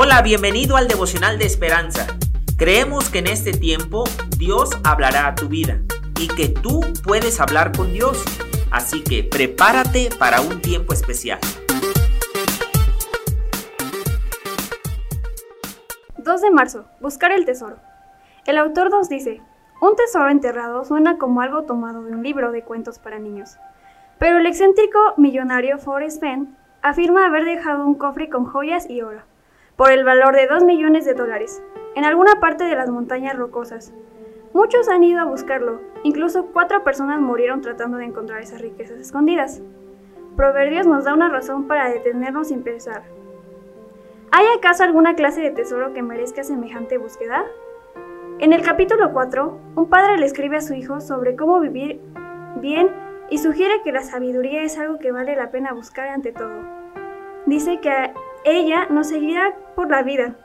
Hola, bienvenido al devocional de esperanza. Creemos que en este tiempo Dios hablará a tu vida y que tú puedes hablar con Dios. Así que prepárate para un tiempo especial. 2 de marzo. Buscar el tesoro. El autor nos dice, un tesoro enterrado suena como algo tomado de un libro de cuentos para niños. Pero el excéntrico millonario Forrest Fenn afirma haber dejado un cofre con joyas y oro por el valor de 2 millones de dólares, en alguna parte de las montañas rocosas. Muchos han ido a buscarlo, incluso cuatro personas murieron tratando de encontrar esas riquezas escondidas. Proverbios nos da una razón para detenernos sin pensar. ¿Hay acaso alguna clase de tesoro que merezca semejante búsqueda? En el capítulo 4, un padre le escribe a su hijo sobre cómo vivir bien y sugiere que la sabiduría es algo que vale la pena buscar ante todo. Dice que ella nos seguirá por la vida,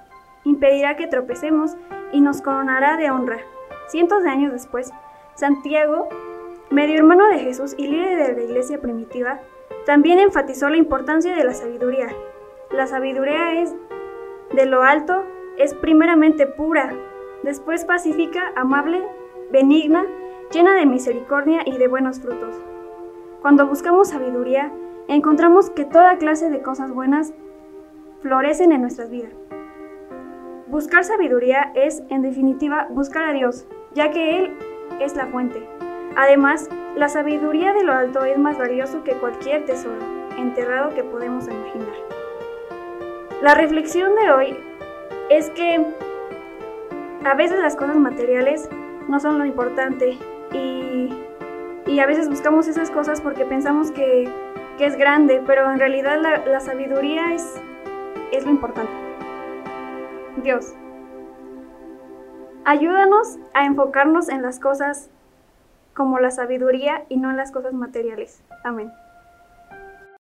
impedirá que tropecemos y nos coronará de honra. Cientos de años después, Santiago, medio hermano de Jesús y líder de la iglesia primitiva, también enfatizó la importancia de la sabiduría. La sabiduría es de lo alto, es primeramente pura, después pacífica, amable, benigna, llena de misericordia y de buenos frutos. Cuando buscamos sabiduría, encontramos que toda clase de cosas buenas florecen en nuestras vidas. Buscar sabiduría es, en definitiva, buscar a Dios, ya que Él es la fuente. Además, la sabiduría de lo alto es más valioso que cualquier tesoro enterrado que podemos imaginar. La reflexión de hoy es que a veces las cosas materiales no son lo importante y, y a veces buscamos esas cosas porque pensamos que, que es grande, pero en realidad la, la sabiduría es es lo importante. Dios, ayúdanos a enfocarnos en las cosas como la sabiduría y no en las cosas materiales. Amén.